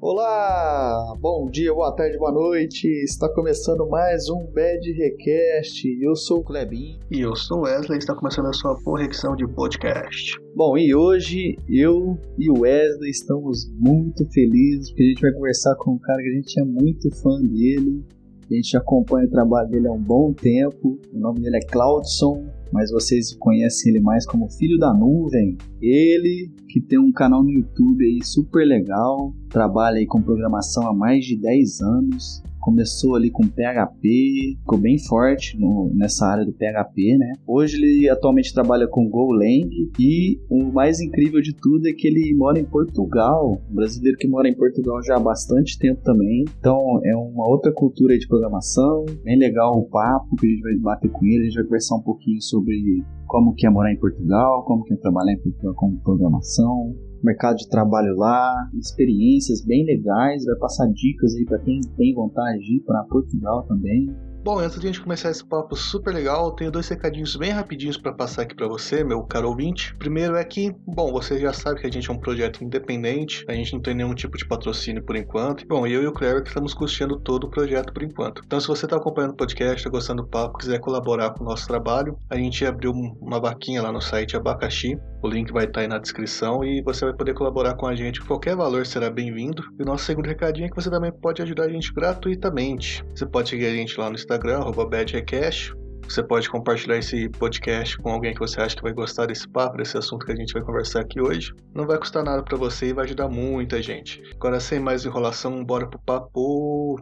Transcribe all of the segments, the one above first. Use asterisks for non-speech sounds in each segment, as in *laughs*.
Olá, bom dia, boa tarde, boa noite. Está começando mais um Bad Recast. Eu sou o Klebin. E eu sou o Wesley. Está começando a sua correção de podcast. Bom, e hoje eu e o Wesley estamos muito felizes porque a gente vai conversar com um cara que a gente é muito fã dele. A gente acompanha o trabalho dele há um bom tempo. O nome dele é Claudson mas vocês conhecem ele mais como Filho da Nuvem. Ele que tem um canal no YouTube aí super legal, trabalha aí com programação há mais de 10 anos, começou ali com PHP, ficou bem forte no, nessa área do PHP, né? Hoje ele atualmente trabalha com Golang e o mais incrível de tudo é que ele mora em Portugal, um brasileiro que mora em Portugal já há bastante tempo também. Então é uma outra cultura de programação, bem legal o papo que a gente vai bater com ele, a gente vai conversar um pouquinho sobre como que é morar em Portugal, como que é trabalhar em Portugal com programação, mercado de trabalho lá, experiências bem legais, vai passar dicas aí para quem tem vontade de ir para Portugal também. Bom, antes de a gente começar esse papo super legal, tenho dois recadinhos bem rapidinhos para passar aqui para você, meu caro ouvinte. Primeiro é que, bom, você já sabe que a gente é um projeto independente, a gente não tem nenhum tipo de patrocínio por enquanto. Bom, eu e o Cléric estamos custeando todo o projeto por enquanto. Então, se você está acompanhando o podcast, está gostando do papo, quiser colaborar com o nosso trabalho, a gente abriu uma vaquinha lá no site Abacaxi. O link vai estar tá aí na descrição e você vai poder colaborar com a gente. Qualquer valor será bem-vindo. E o nosso segundo recadinho é que você também pode ajudar a gente gratuitamente. Você pode seguir a gente lá no Instagram BadRecast. Você pode compartilhar esse podcast com alguém que você acha que vai gostar desse papo, desse assunto que a gente vai conversar aqui hoje. Não vai custar nada para você e vai ajudar muita gente. Agora, sem mais enrolação, bora pro papo.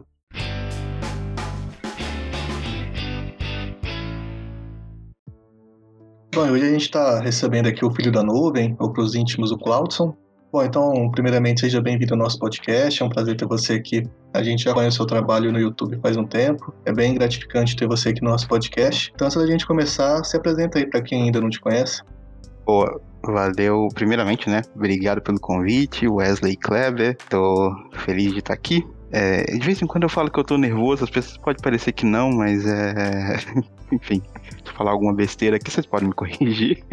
Bom, hoje a gente está recebendo aqui o filho da nuvem, ou para os íntimos, o Claudson. Bom, então, primeiramente, seja bem-vindo ao nosso podcast. É um prazer ter você aqui. A gente já conhece o seu trabalho no YouTube faz um tempo. É bem gratificante ter você aqui no nosso podcast. Então, antes da gente começar, se apresenta aí para quem ainda não te conhece. Boa, valeu. Primeiramente, né? Obrigado pelo convite, Wesley Kleber. Tô feliz de estar aqui. É, de vez em quando eu falo que eu tô nervoso, as pessoas podem parecer que não, mas é. *laughs* Enfim, falar alguma besteira aqui, vocês podem me corrigir.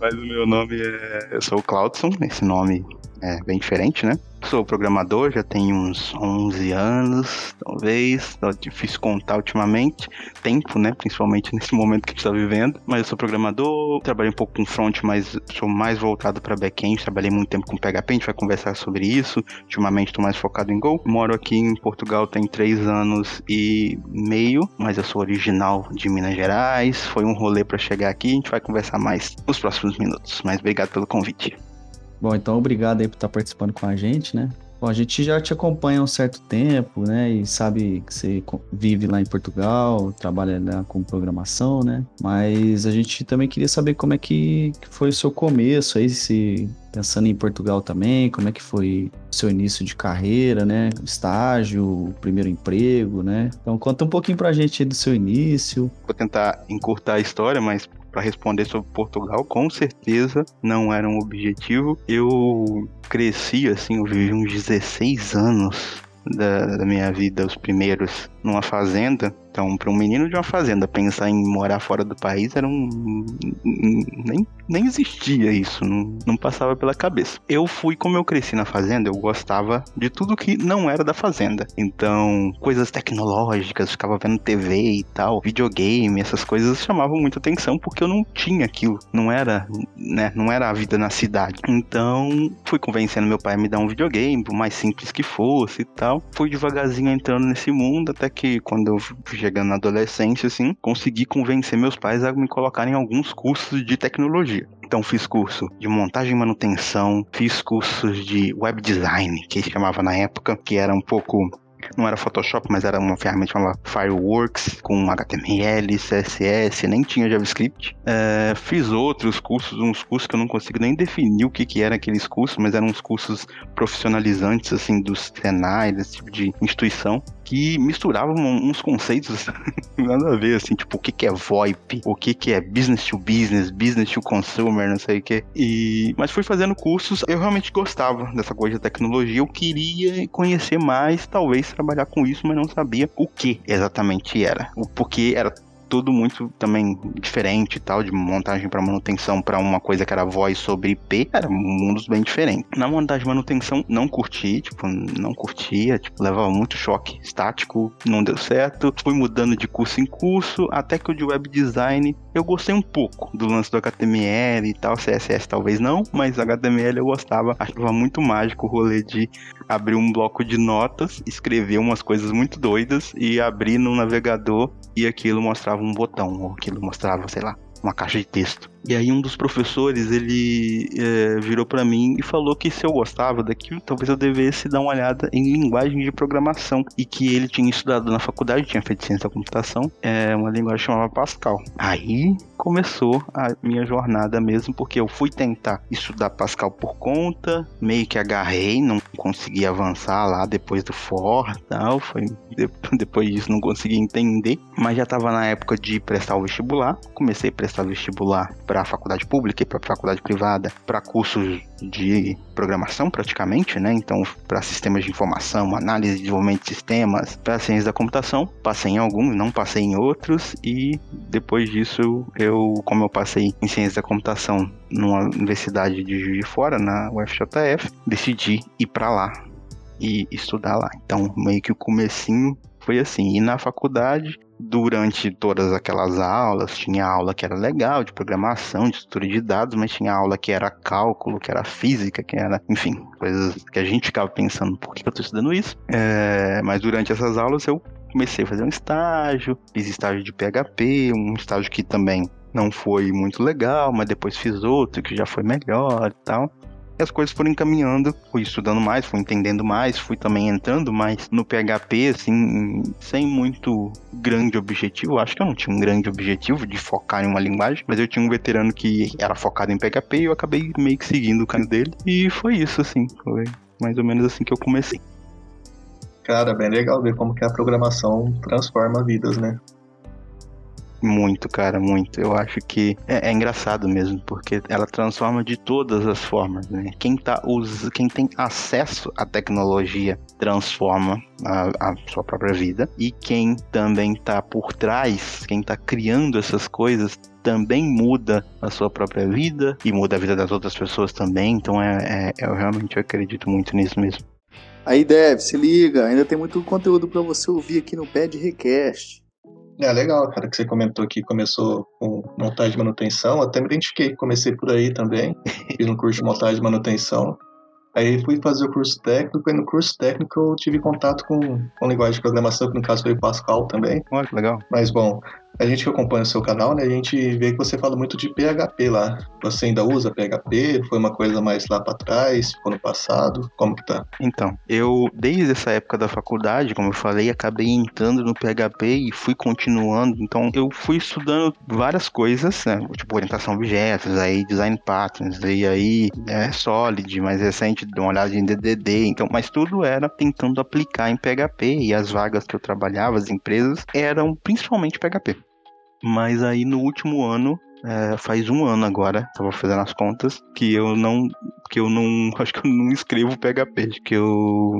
mas o meu nome é. Eu sou o Claudson, esse nome é bem diferente, né? Sou programador, já tenho uns 11 anos, talvez. Tá difícil contar ultimamente. Tempo, né? Principalmente nesse momento que a gente está vivendo. Mas eu sou programador, trabalhei um pouco com front, mas sou mais voltado para back-end. Trabalhei muito tempo com PHP, a gente vai conversar sobre isso. Ultimamente estou mais focado em Go. Moro aqui em Portugal tem 3 anos e meio, mas eu sou original de Minas Gerais. Foi um rolê para chegar aqui. A gente vai conversar mais nos próximos minutos. Mas obrigado pelo convite. Bom, então obrigado aí por estar participando com a gente, né? Bom, a gente já te acompanha há um certo tempo, né? E sabe que você vive lá em Portugal, trabalha lá com programação, né? Mas a gente também queria saber como é que foi o seu começo aí, se pensando em Portugal também, como é que foi o seu início de carreira, né? Estágio, primeiro emprego, né? Então conta um pouquinho pra gente aí do seu início. Vou tentar encurtar a história, mas para responder sobre Portugal, com certeza não era um objetivo. Eu cresci assim, eu vivi uns 16 anos da, da minha vida, os primeiros, numa fazenda então, para um menino de uma fazenda pensar em morar fora do país era um. Nem, nem existia isso, não, não passava pela cabeça. Eu fui como eu cresci na fazenda, eu gostava de tudo que não era da fazenda. Então, coisas tecnológicas, ficava vendo TV e tal, videogame, essas coisas chamavam muita atenção porque eu não tinha aquilo, não era, né, não era a vida na cidade. Então, fui convencendo meu pai a me dar um videogame, por mais simples que fosse e tal. Fui devagarzinho entrando nesse mundo até que quando eu chegando na adolescência, assim, consegui convencer meus pais a me colocarem em alguns cursos de tecnologia. Então fiz curso de montagem e manutenção, fiz cursos de web design, que chamava na época, que era um pouco não era Photoshop, mas era uma ferramenta chamada Fireworks, com HTML, CSS, nem tinha JavaScript. É, fiz outros cursos, uns cursos que eu não consigo nem definir o que, que eram aqueles cursos, mas eram uns cursos profissionalizantes, assim, do Senai, desse tipo de instituição que misturavam uns conceitos *laughs* nada a ver, assim, tipo, o que, que é VoIP, o que, que é business to business, business to consumer, não sei o que. E... Mas fui fazendo cursos, eu realmente gostava dessa coisa de tecnologia, eu queria conhecer mais, talvez trabalhar com isso, mas não sabia o que exatamente era. O porquê era tudo muito também diferente e tal, de montagem para manutenção para uma coisa que era voz sobre IP, era mundos bem diferentes. Na montagem e manutenção, não curti, tipo, não curtia, tipo, levava muito choque estático, não deu certo. Fui mudando de curso em curso, até que o de web design eu gostei um pouco do lance do HTML e tal, CSS talvez não, mas HTML eu gostava, achava muito mágico o rolê de abrir um bloco de notas, escrever umas coisas muito doidas e abrir no navegador e aquilo mostrava um botão, ou aquilo mostrava, sei lá, uma caixa de texto. E aí um dos professores, ele é, virou para mim e falou que se eu gostava daquilo, talvez eu devesse dar uma olhada em linguagem de programação. E que ele tinha estudado na faculdade, tinha feito ciência da computação, é uma linguagem chamada Pascal. Aí começou a minha jornada mesmo, porque eu fui tentar estudar Pascal por conta, meio que agarrei, não consegui avançar lá depois do for tal, foi *laughs* depois disso não consegui entender, mas já estava na época de prestar o vestibular, comecei a prestar vestibular para a faculdade pública e para a faculdade privada, para cursos de programação praticamente, né? Então, para sistemas de informação, análise e desenvolvimento de sistemas, para ciência da computação, passei em alguns, não passei em outros e depois disso eu, como eu passei em ciência da computação numa universidade de Juiz de Fora, na UFJF, decidi ir para lá e estudar lá. Então, meio que o comecinho foi assim. E na faculdade, durante todas aquelas aulas, tinha aula que era legal, de programação, de estrutura de dados, mas tinha aula que era cálculo, que era física, que era, enfim, coisas que a gente ficava pensando, por que eu estou estudando isso? É, mas durante essas aulas eu comecei a fazer um estágio, fiz estágio de PHP, um estágio que também não foi muito legal, mas depois fiz outro que já foi melhor e tal. E as coisas foram encaminhando, fui estudando mais, fui entendendo mais, fui também entrando mais no PHP, assim, sem muito grande objetivo. Acho que eu não tinha um grande objetivo de focar em uma linguagem, mas eu tinha um veterano que era focado em PHP e eu acabei meio que seguindo o caminho dele. E foi isso, assim, foi mais ou menos assim que eu comecei. Cara, bem legal ver como que a programação transforma vidas, né? Muito, cara, muito. Eu acho que é, é, engraçado mesmo, porque ela transforma de todas as formas, né? Quem, tá, us... Quem tem acesso à tecnologia transforma a, a sua própria vida, e quem também tá por trás, quem tá criando essas coisas, também muda a sua própria vida e muda a vida das outras pessoas também. Então é, é eu realmente acredito muito nisso mesmo. Aí, Dev, se liga, ainda tem muito conteúdo para você ouvir aqui no Pad Request. É legal, cara, que você comentou que começou com montagem de manutenção. Até me identifiquei, comecei por aí também. *laughs* Fiz um curso de montagem de manutenção. Aí fui fazer o curso técnico, e no curso técnico eu tive contato com, com linguagem de programação, que no caso foi o Pascal também. Olha que legal. Mas bom, a gente que acompanha o seu canal, né, a gente vê que você fala muito de PHP lá. Você ainda usa PHP? Foi uma coisa mais lá para trás? Ficou no passado? Como que tá? Então, eu, desde essa época da faculdade, como eu falei, acabei entrando no PHP e fui continuando. Então, eu fui estudando várias coisas, né, tipo orientação a objetos, aí design patterns, e aí é Solid, mais recente, uma olhada em DDD. Então, mas tudo era tentando aplicar em PHP e as vagas que eu trabalhava, as empresas, eram principalmente PHP. Mas aí no último ano é, faz um ano agora, tava fazendo as contas, que eu não. Que eu não. *laughs* acho que eu não escrevo PHP. Que eu.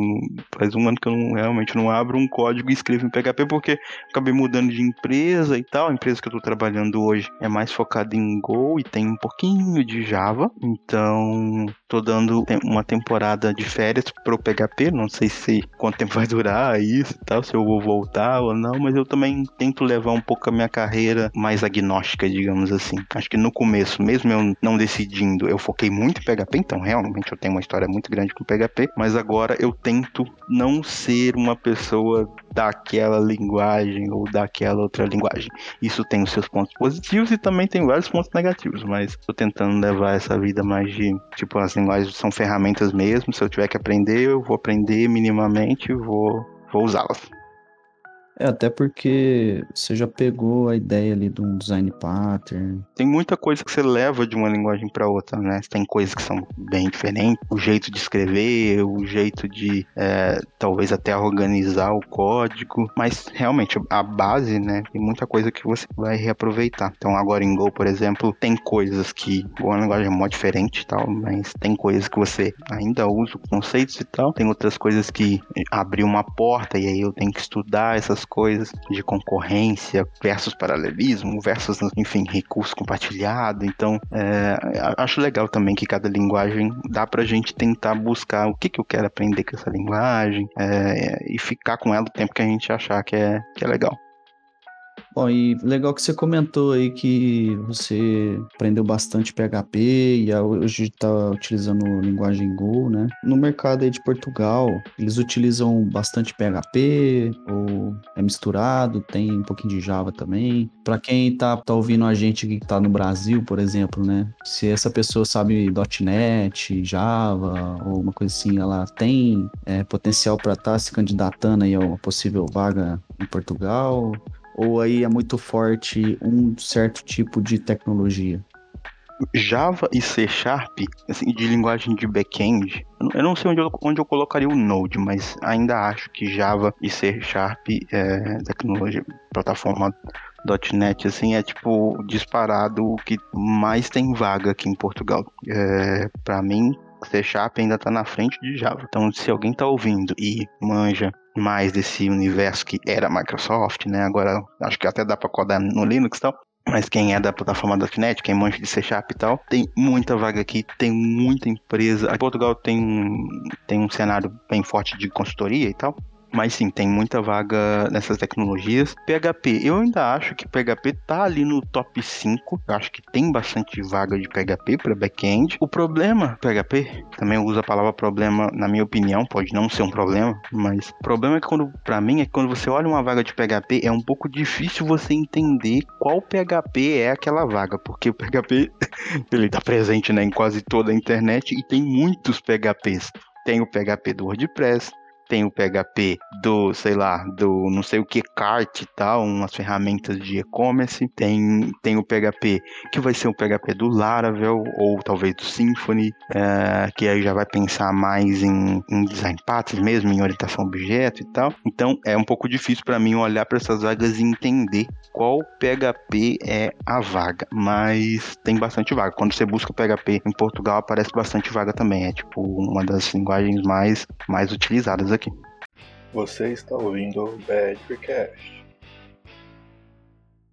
faz um ano que eu não, realmente não abro um código e escrevo em PHP, porque acabei mudando de empresa e tal. A empresa que eu tô trabalhando hoje é mais focada em Go e tem um pouquinho de Java. Então, tô dando uma temporada de férias pro PHP. Não sei se quanto tempo vai durar isso e tal, se eu vou voltar ou não, mas eu também tento levar um pouco a minha carreira mais agnóstica, digamos assim. Acho que no começo, mesmo eu não decidindo, eu foquei muito em PHP, então realmente eu tenho uma história muito grande com PHP, mas agora eu tento não ser uma pessoa daquela linguagem ou daquela outra linguagem. Isso tem os seus pontos positivos e também tem vários pontos negativos, mas estou tentando levar essa vida mais de, tipo, as linguagens são ferramentas mesmo, se eu tiver que aprender, eu vou aprender minimamente, vou, vou usá-las. É, até porque você já pegou a ideia ali de um design pattern. Tem muita coisa que você leva de uma linguagem para outra, né? Tem coisas que são bem diferentes. O jeito de escrever, o jeito de é, talvez até organizar o código. Mas realmente, a base, né? Tem muita coisa que você vai reaproveitar. Então agora em Go, por exemplo, tem coisas que. Uma linguagem é muito diferente e tal, mas tem coisas que você ainda usa conceitos e tal. Tem outras coisas que abriu uma porta e aí eu tenho que estudar essas coisas de concorrência versus paralelismo, versus, enfim, recurso compartilhado. Então, é, acho legal também que cada linguagem dá pra gente tentar buscar o que, que eu quero aprender com essa linguagem é, e ficar com ela o tempo que a gente achar que é, que é legal. Bom, e legal que você comentou aí que você aprendeu bastante PHP e hoje está utilizando linguagem Go, né? No mercado aí de Portugal, eles utilizam bastante PHP ou é misturado, tem um pouquinho de Java também. Para quem tá, tá ouvindo a gente que tá no Brasil, por exemplo, né? Se essa pessoa sabe .NET, Java ou uma coisa assim, ela tem é, potencial para estar tá se candidatando aí a uma possível vaga em Portugal? Ou aí é muito forte um certo tipo de tecnologia? Java e C Sharp, assim, de linguagem de back-end, eu não sei onde eu, onde eu colocaria o Node, mas ainda acho que Java e C Sharp, é, tecnologia, plataforma .NET, assim, é tipo disparado o que mais tem vaga aqui em Portugal. É, para mim, C Sharp ainda tá na frente de Java. Então, se alguém tá ouvindo e manja mais desse universo que era Microsoft, né? Agora acho que até dá para codar no Linux e tal. Mas quem é da plataforma .NET, quem manja de C Sharp e tal, tem muita vaga aqui, tem muita empresa. Aqui Portugal tem, tem um cenário bem forte de consultoria e tal. Mas sim, tem muita vaga nessas tecnologias. PHP, eu ainda acho que PHP tá ali no top 5. Eu acho que tem bastante vaga de PHP para back-end. O problema, PHP, também uso a palavra problema, na minha opinião, pode não ser um problema, mas o problema é que quando, para mim, é que quando você olha uma vaga de PHP, é um pouco difícil você entender qual PHP é aquela vaga, porque o PHP, *laughs* ele tá presente né, em quase toda a internet e tem muitos PHPs. Tem o PHP do WordPress, tem o PHP do, sei lá, do não sei o que, Cart e tal, umas ferramentas de e-commerce. Tem, tem o PHP que vai ser o PHP do Laravel ou talvez do Symfony, é, que aí já vai pensar mais em, em design patterns mesmo, em orientação objeto e tal. Então é um pouco difícil para mim olhar para essas vagas e entender qual PHP é a vaga, mas tem bastante vaga. Quando você busca PHP em Portugal, aparece bastante vaga também. É tipo uma das linguagens mais, mais utilizadas aqui. Você está ouvindo o Badcast.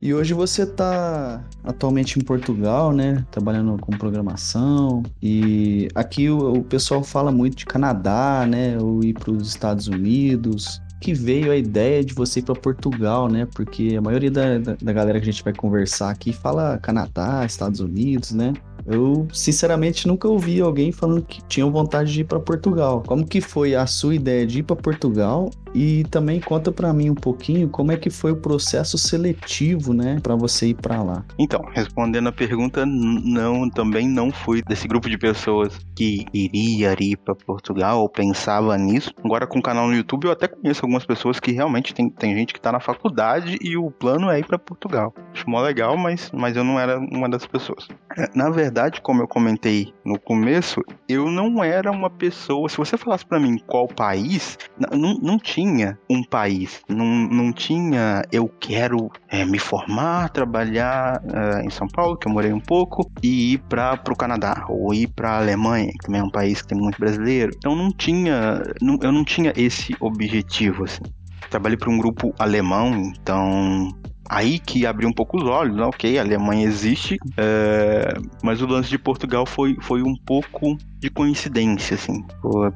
E hoje você está atualmente em Portugal, né? Trabalhando com programação. E aqui o, o pessoal fala muito de Canadá, né? Ou ir para os Estados Unidos. Que veio a ideia de você ir para Portugal, né? Porque a maioria da, da, da galera que a gente vai conversar aqui fala Canadá, Estados Unidos, né? Eu, sinceramente, nunca ouvi alguém falando que tinha vontade de ir para Portugal. Como que foi a sua ideia de ir para Portugal? E também conta para mim um pouquinho como é que foi o processo seletivo, né, para você ir para lá. Então, respondendo a pergunta, não, também não fui desse grupo de pessoas que iria ir para Portugal ou pensava nisso. Agora com o canal no YouTube eu até conheço algumas pessoas que realmente tem, tem gente que tá na faculdade e o plano é ir para Portugal. Acho mó legal, mas, mas eu não era uma das pessoas. Na verdade, verdade, como eu comentei no começo, eu não era uma pessoa. Se você falasse para mim qual país, não, não tinha um país. Não, não tinha eu quero é, me formar, trabalhar é, em São Paulo, que eu morei um pouco, e ir para o Canadá, ou ir para a Alemanha, que também é um país que tem muito brasileiro. Então não tinha. Não, eu não tinha esse objetivo, assim. Trabalhei para um grupo alemão, então aí que abriu um pouco os olhos, né? ok, a Alemanha existe, é... mas o lance de Portugal foi, foi um pouco de coincidência, assim,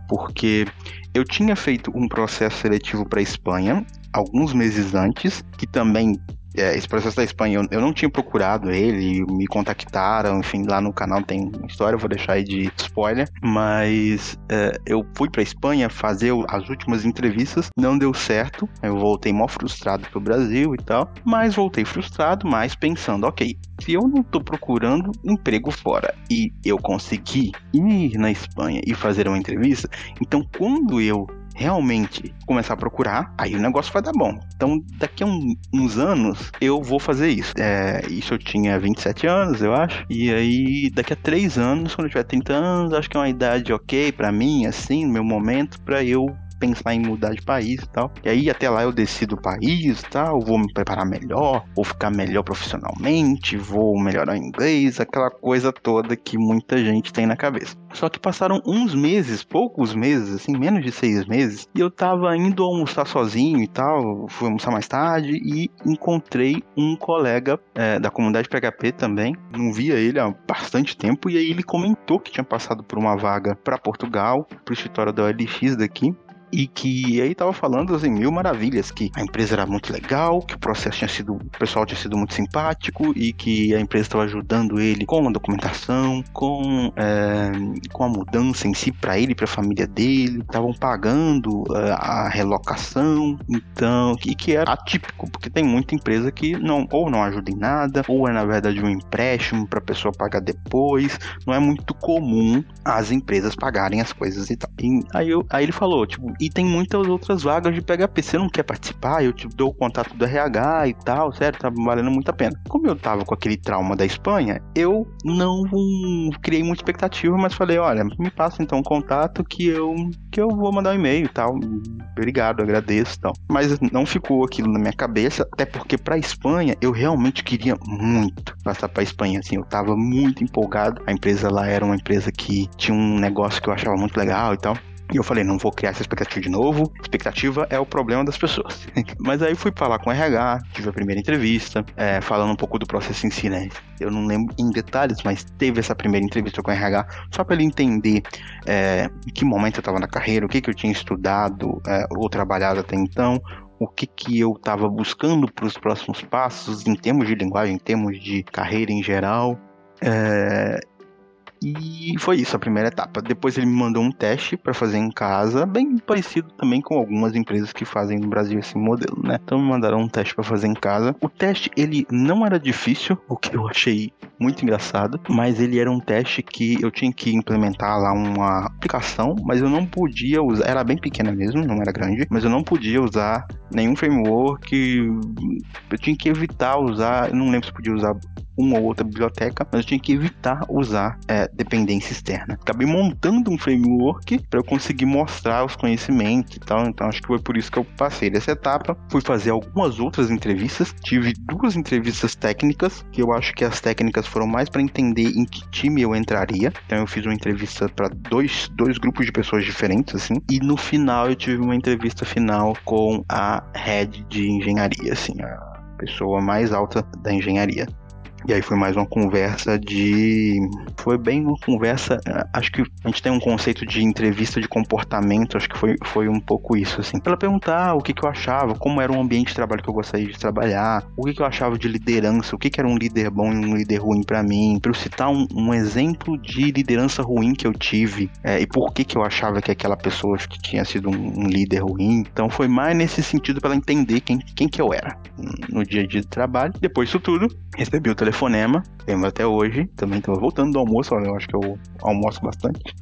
porque eu tinha feito um processo seletivo para Espanha alguns meses antes, que também é, esse processo da Espanha, eu, eu, não tinha procurado ele, me contactaram, enfim, lá no canal tem história, eu vou deixar aí de spoiler, mas é, eu fui pra Espanha fazer as últimas entrevistas, não deu certo, eu voltei mó frustrado pro Brasil e tal, mas voltei frustrado, mas pensando, ok, se eu não tô procurando emprego fora e eu consegui ir na Espanha e fazer uma entrevista, então quando eu realmente começar a procurar, aí o negócio vai dar bom. Então, daqui a um, uns anos, eu vou fazer isso. É, isso eu tinha 27 anos, eu acho. E aí, daqui a 3 anos, quando eu tiver 30 anos, acho que é uma idade ok para mim, assim, no meu momento, para eu pensar em mudar de país e tal. E aí até lá eu decido o país e tal, vou me preparar melhor, vou ficar melhor profissionalmente, vou melhorar o inglês, aquela coisa toda que muita gente tem na cabeça. Só que passaram uns meses, poucos meses, assim, menos de seis meses, e eu tava indo almoçar sozinho e tal, fui almoçar mais tarde e encontrei um colega é, da comunidade PHP também, não via ele há bastante tempo, e aí ele comentou que tinha passado por uma vaga para Portugal, pro escritório da OLX daqui, e que aí tava falando assim, mil maravilhas, que a empresa era muito legal, que o processo tinha sido, o pessoal tinha sido muito simpático e que a empresa estava ajudando ele com a documentação, com, é, com a mudança em si para ele para a família dele, estavam pagando é, a relocação, então, e que era atípico, porque tem muita empresa que não ou não ajuda em nada, ou é na verdade um empréstimo para a pessoa pagar depois, não é muito comum as empresas pagarem as coisas e tal. E aí, eu, aí ele falou, tipo, e tem muitas outras vagas de PHP. Você não quer participar? Eu te dou o contato do RH e tal, certo? Tá valendo muito a pena. Como eu tava com aquele trauma da Espanha, eu não criei muita expectativa, mas falei, olha, me passa então o contato que eu que eu vou mandar um e-mail e tal. Obrigado, agradeço e tal. Mas não ficou aquilo na minha cabeça, até porque pra Espanha eu realmente queria muito passar pra Espanha, assim, eu tava muito empolgado. A empresa lá era uma empresa que tinha um negócio que eu achava muito legal e tal. E eu falei, não vou criar essa expectativa de novo. Expectativa é o problema das pessoas. *laughs* Mas aí fui falar com o RH, tive a primeira entrevista, é, falando um pouco do processo em si, né? Eu não lembro em detalhes, mas teve essa primeira entrevista com o RH, só para ele entender é, em que momento eu estava na carreira, o que, que eu tinha estudado é, ou trabalhado até então, o que, que eu estava buscando para os próximos passos em termos de linguagem, em termos de carreira em geral. É, e foi isso, a primeira etapa. Depois ele me mandou um teste para fazer em casa, bem parecido também com algumas empresas que fazem no Brasil esse modelo, né? Então me mandaram um teste para fazer em casa. O teste ele não era difícil, o que eu achei muito engraçado, mas ele era um teste que eu tinha que implementar lá uma aplicação, mas eu não podia usar, era bem pequena mesmo, não era grande, mas eu não podia usar nenhum framework, eu tinha que evitar usar, eu não lembro se podia usar uma ou outra biblioteca, mas eu tinha que evitar usar é, dependência externa. Acabei montando um framework para eu conseguir mostrar os conhecimentos e tal, então acho que foi por isso que eu passei dessa etapa. Fui fazer algumas outras entrevistas, tive duas entrevistas técnicas, que eu acho que as técnicas foram mais para entender em que time eu entraria. Então eu fiz uma entrevista para dois, dois grupos de pessoas diferentes, assim, e no final eu tive uma entrevista final com a head de engenharia, assim, a pessoa mais alta da engenharia. E aí foi mais uma conversa de. Foi bem uma conversa. Eh, acho que a gente tem um conceito de entrevista de comportamento, acho que foi, foi um pouco isso, assim. Pra ela perguntar o que, que eu achava, como era o ambiente de trabalho que eu gostaria de trabalhar, o que, que eu achava de liderança, o que, que era um líder bom e um líder ruim para mim, pra eu citar um, um, exemplo de liderança ruim que eu tive é, e por que, que eu achava que aquela pessoa que tinha sido um, um líder ruim. Então foi mais nesse sentido para ela entender quem, quem que eu era no dia a dia de trabalho. Depois disso tudo, recebi o telefone telefonema, lembro até hoje, também tava voltando do almoço, eu acho que eu almoço bastante.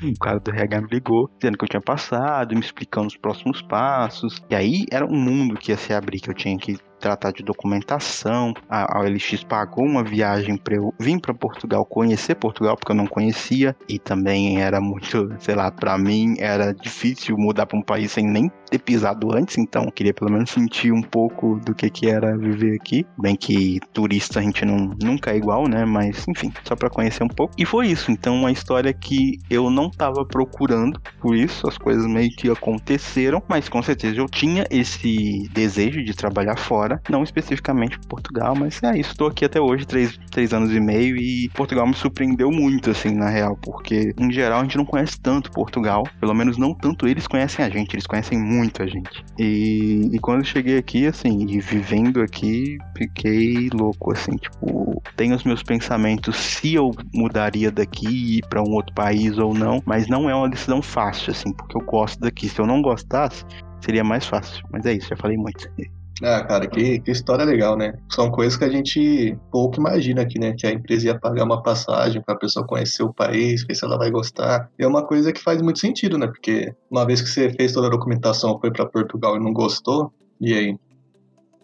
O cara do RH me ligou, dizendo que eu tinha passado, me explicando os próximos passos. E aí era um mundo que ia se abrir, que eu tinha que tratar de documentação. A, a OLX pagou uma viagem para eu vir para Portugal, conhecer Portugal, porque eu não conhecia. E também era muito, sei lá, para mim era difícil mudar para um país sem nem ter pisado antes, então queria pelo menos sentir um pouco do que, que era viver aqui. Bem que turista a gente não, nunca é igual, né? Mas enfim, só para conhecer um pouco. E foi isso. Então, uma história que eu não tava procurando por isso, as coisas meio que aconteceram, mas com certeza eu tinha esse desejo de trabalhar fora fora, não especificamente Portugal, mas é isso. Estou aqui até hoje, três, três anos e meio, e Portugal me surpreendeu muito, assim, na real, porque em geral a gente não conhece tanto Portugal, pelo menos não tanto eles conhecem a gente, eles conhecem muito a gente. E, e quando eu cheguei aqui, assim, e vivendo aqui, fiquei louco, assim, tipo, tenho os meus pensamentos se eu mudaria daqui para um outro país ou não, mas não é uma decisão fácil, assim, porque eu gosto daqui. Se eu não gostasse, seria mais fácil. Mas é isso, já falei muito. *laughs* Ah, cara, que, que história legal, né? São coisas que a gente pouco imagina aqui, né? Que a empresa ia pagar uma passagem para a pessoa conhecer o país, ver se ela vai gostar. E é uma coisa que faz muito sentido, né? Porque uma vez que você fez toda a documentação, foi para Portugal e não gostou, e aí?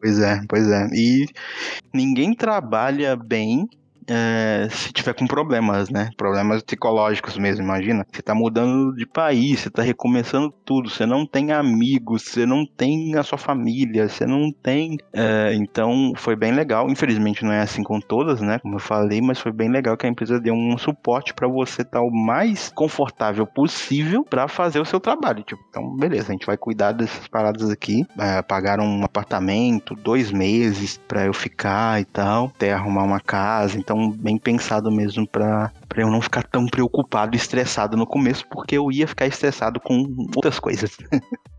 Pois é, pois é. E ninguém trabalha bem é, se tiver com problemas, né? Problemas psicológicos mesmo, imagina. Você tá mudando de país, você tá recomeçando tudo, você não tem amigos, você não tem a sua família, você não tem. É, então foi bem legal. Infelizmente não é assim com todas, né? Como eu falei, mas foi bem legal que a empresa deu um suporte para você estar tá o mais confortável possível para fazer o seu trabalho. Tipo, então, beleza, a gente vai cuidar dessas paradas aqui. É, pagaram um apartamento, dois meses para eu ficar e tal, até arrumar uma casa. Então, bem pensado mesmo para para eu não ficar tão preocupado e estressado no começo, porque eu ia ficar estressado com outras coisas.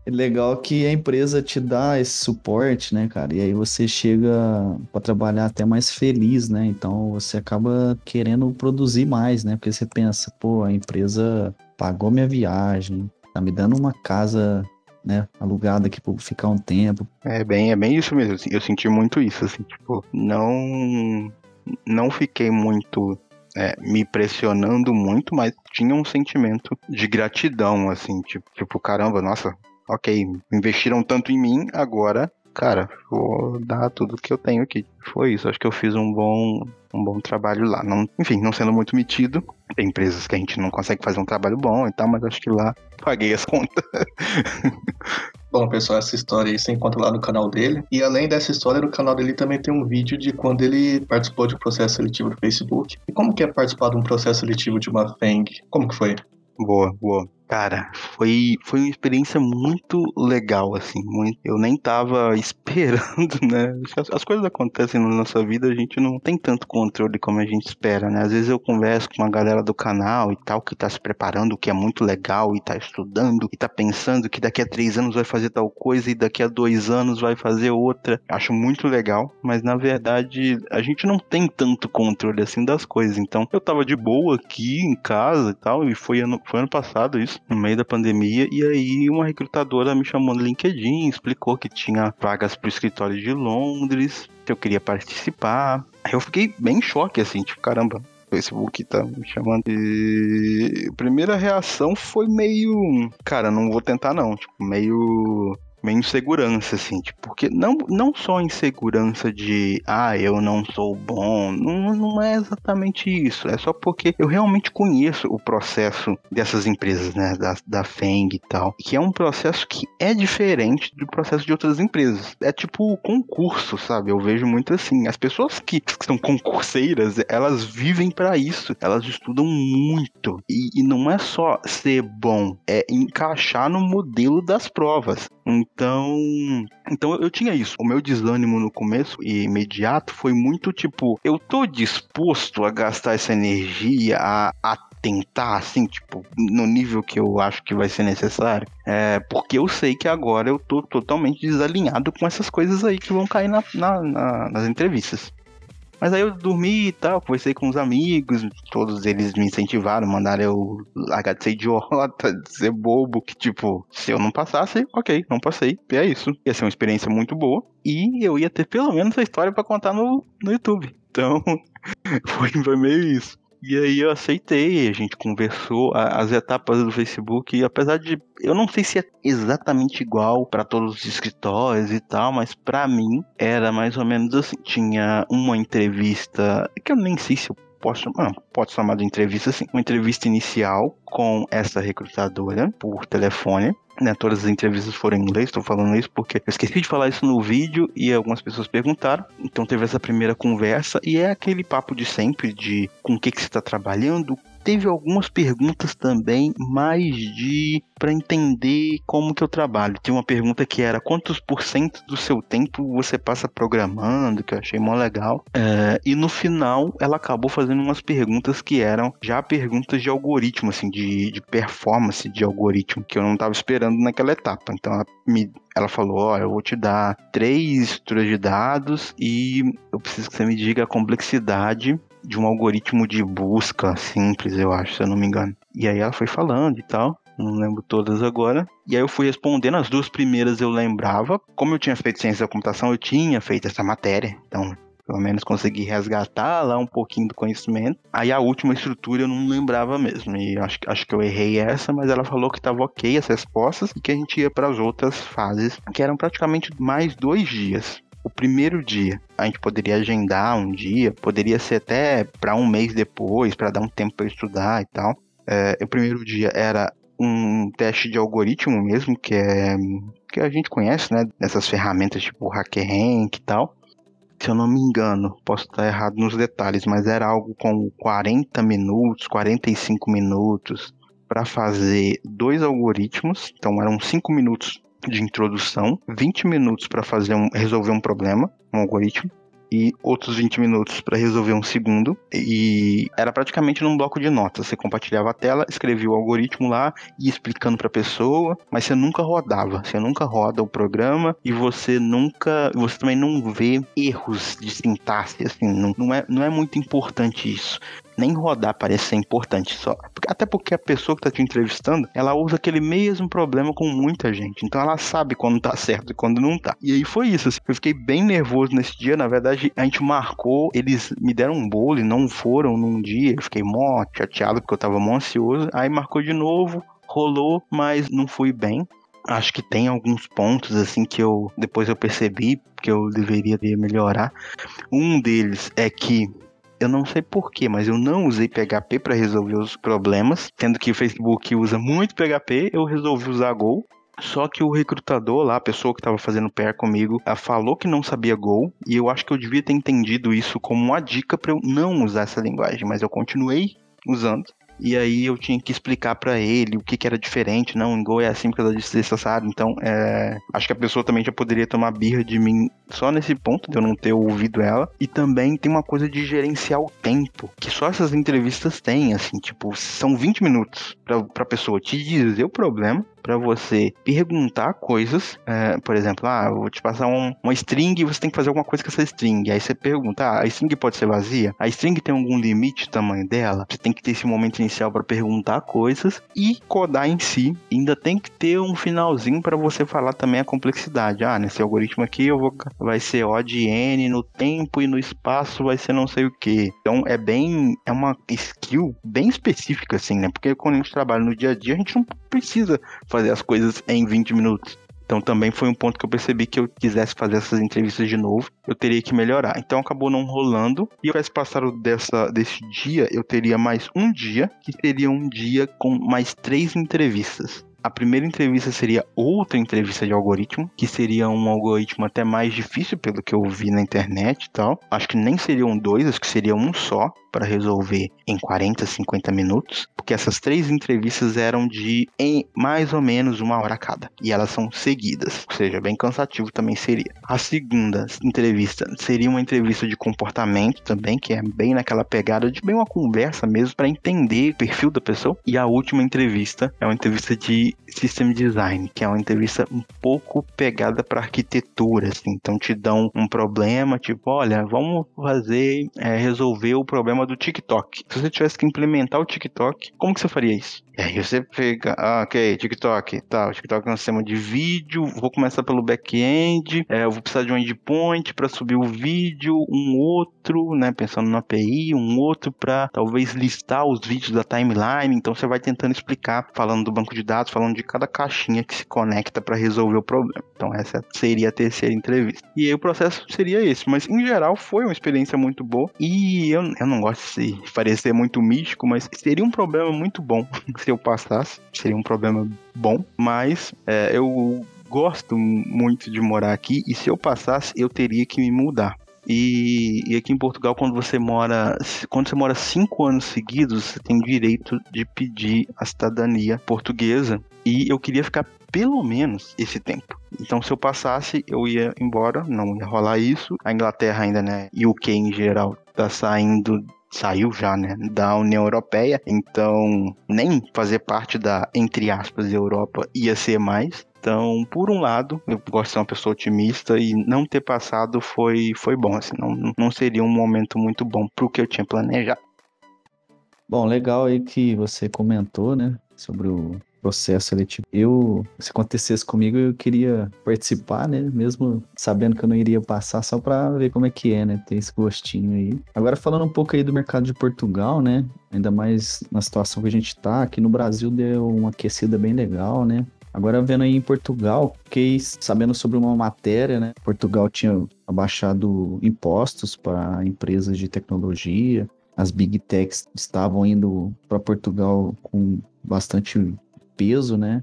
É *laughs* legal que a empresa te dá esse suporte, né, cara? E aí você chega para trabalhar até mais feliz, né? Então você acaba querendo produzir mais, né? Porque você pensa, pô, a empresa pagou minha viagem, tá me dando uma casa né, alugada aqui por ficar um tempo. É bem, é bem isso mesmo. Assim, eu senti muito isso, assim, tipo, não, não fiquei muito é, me pressionando muito, mas tinha um sentimento de gratidão, assim, tipo, tipo, caramba, nossa, ok, investiram tanto em mim, agora, cara, vou dar tudo que eu tenho aqui. Foi isso, acho que eu fiz um bom, um bom trabalho lá. Não, enfim, não sendo muito metido, tem empresas que a gente não consegue fazer um trabalho bom e tal, mas acho que lá paguei as contas. *laughs* Bom, pessoal, essa história aí você encontra lá no canal dele. E além dessa história, no canal dele também tem um vídeo de quando ele participou de um processo seletivo no Facebook. E como que é participar de um processo seletivo de uma FENG? Como que foi? Boa, boa. Cara, foi, foi uma experiência muito legal, assim. Muito, eu nem tava *laughs* esperando, né? As, as, coisas acontecem na nossa vida, a gente não tem tanto controle como a gente espera, né? Às vezes eu converso com uma galera do canal e tal, que tá se preparando, que é muito legal, e tá estudando, e tá pensando que daqui a três anos vai fazer tal coisa, e daqui a dois anos vai fazer outra. Acho muito legal, mas na verdade a gente não tem tanto controle assim das coisas. Então eu tava de boa aqui em casa e tal, e foi ano, foi ano passado isso no meio da pandemia, e aí uma recrutadora me chamou no LinkedIn, explicou que tinha vagas pro escritório de Londres, que eu queria participar. Aí eu fiquei bem em choque, assim, tipo, caramba, o Facebook tá me chamando. E a primeira reação foi meio. Cara, não vou tentar não. Tipo, meio meio insegurança, assim, tipo, porque não, não só insegurança de, ah, eu não sou bom, não, não é exatamente isso, é só porque eu realmente conheço o processo dessas empresas, né, da, da FENG e tal, que é um processo que é diferente do processo de outras empresas. É tipo concurso, sabe? Eu vejo muito assim, as pessoas que, que são concurseiras, elas vivem para isso, elas estudam muito, e, e não é só ser bom, é encaixar no modelo das provas. Então, então eu tinha isso. O meu desânimo no começo e imediato foi muito tipo, eu tô disposto a gastar essa energia, a, a tentar, assim, tipo, no nível que eu acho que vai ser necessário. É, porque eu sei que agora eu tô totalmente desalinhado com essas coisas aí que vão cair na, na, na, nas entrevistas. Mas aí eu dormi e tal, conversei com os amigos, todos eles me incentivaram, mandaram eu largar de ser idiota, *laughs* de ser bobo, que tipo, se eu não passasse, ok, não passei, e é isso. Ia ser uma experiência muito boa, e eu ia ter pelo menos a história para contar no, no YouTube. Então, *laughs* foi, foi meio isso. E aí eu aceitei, a gente conversou as etapas do Facebook, e apesar de eu não sei se é exatamente igual para todos os escritórios e tal, mas para mim era mais ou menos assim, tinha uma entrevista que eu nem sei se eu posso, ah, pode chamar de entrevista assim, uma entrevista inicial com essa recrutadora por telefone. Né, todas as entrevistas foram em inglês, estou falando isso porque eu esqueci de falar isso no vídeo e algumas pessoas perguntaram. Então teve essa primeira conversa e é aquele papo de sempre de com o que, que você está trabalhando, teve algumas perguntas também, mais de para entender como que eu trabalho. Tinha uma pergunta que era quantos por cento do seu tempo você passa programando, que eu achei mó legal. É, e no final ela acabou fazendo umas perguntas que eram já perguntas de algoritmo, assim, de, de performance de algoritmo, que eu não estava esperando naquela etapa. Então ela me ela falou: Ó, oh, eu vou te dar três estruturas de dados e eu preciso que você me diga a complexidade de um algoritmo de busca simples, eu acho, se eu não me engano. E aí ela foi falando e tal. Não lembro todas agora. E aí eu fui respondendo. As duas primeiras eu lembrava. Como eu tinha feito ciência da computação, eu tinha feito essa matéria. Então, pelo menos consegui resgatar lá um pouquinho do conhecimento. Aí a última estrutura eu não lembrava mesmo. E acho, acho que eu errei essa, mas ela falou que estava ok as respostas e que a gente ia para as outras fases, que eram praticamente mais dois dias o primeiro dia. A gente poderia agendar um dia, poderia ser até para um mês depois, para dar um tempo para estudar e tal. É, o primeiro dia era um teste de algoritmo mesmo, que é que a gente conhece, né? Nessas ferramentas tipo HackerRank e tal. Se eu não me engano, posso estar errado nos detalhes, mas era algo com 40 minutos, 45 minutos para fazer dois algoritmos. Então eram 5 minutos de introdução, 20 minutos para fazer um, resolver um problema, um algoritmo, e outros 20 minutos para resolver um segundo. E era praticamente num bloco de notas. Você compartilhava a tela, escrevia o algoritmo lá e explicando para a pessoa, mas você nunca rodava. Você nunca roda o programa e você nunca, você também não vê erros de sintaxe, assim, não, não é, não é muito importante isso nem rodar parece ser importante só. Até porque a pessoa que está te entrevistando, ela usa aquele mesmo problema com muita gente. Então ela sabe quando tá certo e quando não tá. E aí foi isso. Assim. Eu fiquei bem nervoso nesse dia. Na verdade, a gente marcou, eles me deram um bolo e não foram num dia. Eu fiquei mó chateado porque eu tava mó ansioso. Aí marcou de novo, rolou, mas não fui bem acho que tem alguns pontos assim que eu depois eu percebi que eu deveria melhorar. Um deles é que eu não sei porquê, mas eu não usei PHP para resolver os problemas, sendo que o Facebook usa muito PHP, eu resolvi usar Go. Só que o recrutador lá, a pessoa que estava fazendo PR comigo, falou que não sabia Go, e eu acho que eu devia ter entendido isso como uma dica para eu não usar essa linguagem, mas eu continuei usando. E aí eu tinha que explicar para ele o que, que era diferente. Não, em Go é assim porque ela disse sabe? Então, é... acho que a pessoa também já poderia tomar birra de mim só nesse ponto de eu não ter ouvido ela. E também tem uma coisa de gerenciar o tempo, que só essas entrevistas têm, assim, tipo, são 20 minutos pra, pra pessoa te dizer o problema para você perguntar coisas. É, por exemplo, ah, vou te passar um, uma string e você tem que fazer alguma coisa com essa string. Aí você pergunta, ah, a string pode ser vazia? A string tem algum limite de tamanho dela? Você tem que ter esse momento inicial para perguntar coisas e codar em si. Ainda tem que ter um finalzinho para você falar também a complexidade. Ah, nesse algoritmo aqui eu vou vai ser O de N no tempo e no espaço vai ser não sei o que. Então é bem é uma skill bem específica assim, né? Porque quando a gente trabalha no dia a dia a gente não precisa fazer as coisas em 20 minutos. Então também foi um ponto que eu percebi que eu quisesse fazer essas entrevistas de novo, eu teria que melhorar. Então acabou não rolando. E se passado dessa, desse dia, eu teria mais um dia, que seria um dia com mais três entrevistas. A primeira entrevista seria outra entrevista de algoritmo, que seria um algoritmo até mais difícil pelo que eu vi na internet e tal. Acho que nem seriam dois, acho que seria um só para resolver em 40, 50 minutos, porque essas três entrevistas eram de em mais ou menos uma hora cada, e elas são seguidas, ou seja, bem cansativo também seria. A segunda entrevista seria uma entrevista de comportamento também, que é bem naquela pegada de bem uma conversa mesmo para entender o perfil da pessoa, e a última entrevista é uma entrevista de system design, que é uma entrevista um pouco pegada para arquitetura, assim. então te dão um problema, tipo, olha, vamos fazer é, resolver o problema do TikTok. Se você tivesse que implementar o TikTok, como que você faria isso? E aí você pega, ah, ok, TikTok, tá, o TikTok é um sistema de vídeo, vou começar pelo back-end, é, eu vou precisar de um endpoint para subir o vídeo, um outro, né, pensando na API, um outro para talvez listar os vídeos da timeline, então você vai tentando explicar, falando do banco de dados, falando de cada caixinha que se conecta para resolver o problema. Então essa seria a terceira entrevista. E aí o processo seria esse, mas em geral foi uma experiência muito boa e eu, eu não gosto de parecer muito místico, mas seria um problema muito bom *laughs* se eu passasse, seria um problema bom, mas é, eu gosto muito de morar aqui e se eu passasse, eu teria que me mudar. E, e, aqui em Portugal, quando você mora, quando você mora cinco anos seguidos, você tem direito de pedir a cidadania portuguesa. E eu queria ficar pelo menos esse tempo. Então, se eu passasse, eu ia embora, não ia rolar isso. A Inglaterra ainda, né, e o UK em geral, tá saindo saiu já, né, da União Europeia, então nem fazer parte da, entre aspas, Europa ia ser mais. Então, por um lado, eu gosto de ser uma pessoa otimista e não ter passado foi, foi bom, assim, não, não seria um momento muito bom pro que eu tinha planejado. Bom, legal aí que você comentou, né, sobre o processo seletivo. Eu, se acontecesse comigo, eu queria participar, né? Mesmo sabendo que eu não iria passar, só para ver como é que é, né? Ter esse gostinho aí. Agora, falando um pouco aí do mercado de Portugal, né? Ainda mais na situação que a gente tá, aqui no Brasil deu uma aquecida bem legal, né? Agora, vendo aí em Portugal, fiquei sabendo sobre uma matéria, né? Portugal tinha abaixado impostos para empresas de tecnologia. As big techs estavam indo para Portugal com bastante peso, né?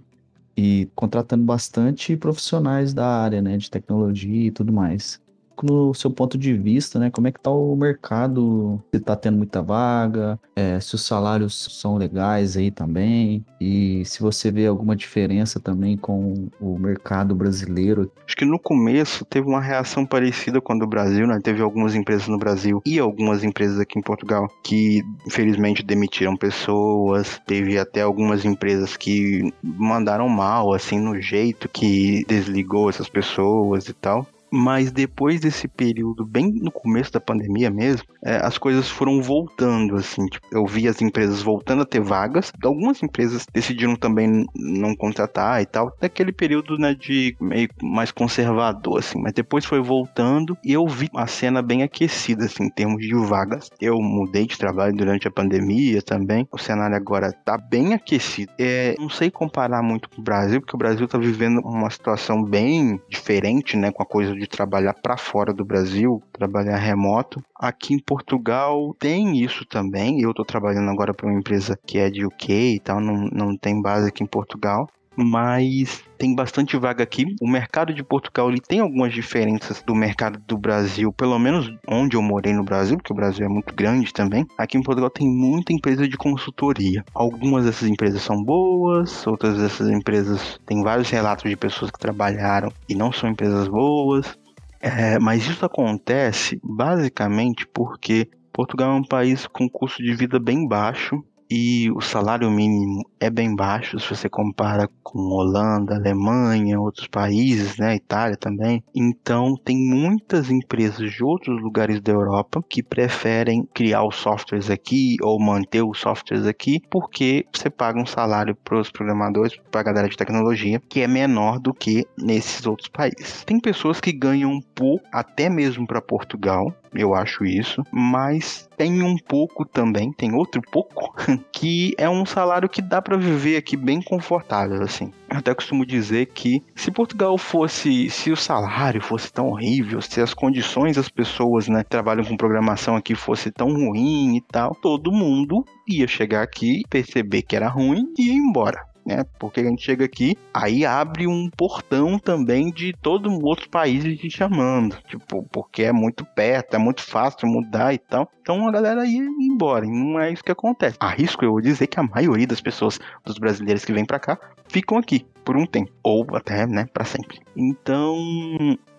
E contratando bastante profissionais da área, né, de tecnologia e tudo mais no seu ponto de vista, né? Como é que tá o mercado? Se tá tendo muita vaga, é, se os salários são legais aí também, e se você vê alguma diferença também com o mercado brasileiro. Acho que no começo teve uma reação parecida com a do Brasil, né? Teve algumas empresas no Brasil e algumas empresas aqui em Portugal que infelizmente demitiram pessoas. Teve até algumas empresas que mandaram mal, assim, no jeito que desligou essas pessoas e tal. Mas depois desse período, bem no começo da pandemia mesmo, é, as coisas foram voltando, assim. Tipo, eu vi as empresas voltando a ter vagas. Algumas empresas decidiram também não contratar e tal. Naquele período, né, de meio mais conservador, assim. Mas depois foi voltando e eu vi a cena bem aquecida, assim, em termos de vagas. Eu mudei de trabalho durante a pandemia também. O cenário agora tá bem aquecido. É, não sei comparar muito com o Brasil, porque o Brasil tá vivendo uma situação bem diferente, né, com a coisa de de trabalhar para fora do Brasil, trabalhar remoto. Aqui em Portugal tem isso também. Eu estou trabalhando agora para uma empresa que é de UK e tal, não, não tem base aqui em Portugal mas tem bastante vaga aqui. O mercado de Portugal ele tem algumas diferenças do mercado do Brasil, pelo menos onde eu morei no Brasil, porque o Brasil é muito grande também. Aqui em Portugal tem muita empresa de consultoria. Algumas dessas empresas são boas, outras dessas empresas têm vários relatos de pessoas que trabalharam e não são empresas boas. É, mas isso acontece basicamente porque Portugal é um país com custo de vida bem baixo e o salário mínimo é bem baixo se você compara com Holanda, Alemanha, outros países, né, Itália também. Então tem muitas empresas de outros lugares da Europa que preferem criar os softwares aqui ou manter os softwares aqui porque você paga um salário para os programadores, para a galera de tecnologia, que é menor do que nesses outros países. Tem pessoas que ganham um pouco, até mesmo para Portugal, eu acho isso, mas tem um pouco também, tem outro pouco, *laughs* que é um salário que dá para viver aqui bem confortável, assim. Eu até costumo dizer que se Portugal fosse, se o salário fosse tão horrível, se as condições das pessoas, né, que trabalham com programação aqui fosse tão ruim e tal, todo mundo ia chegar aqui, perceber que era ruim e ir embora né? Porque a gente chega aqui, aí abre um portão também de todo outro país te chamando, tipo, porque é muito perto, é muito fácil mudar e tal. Então a galera ia embora, e não é isso que acontece. Arrisco eu dizer que a maioria das pessoas, dos brasileiros que vêm para cá, ficam aqui por um tempo, ou até, né, para sempre. Então,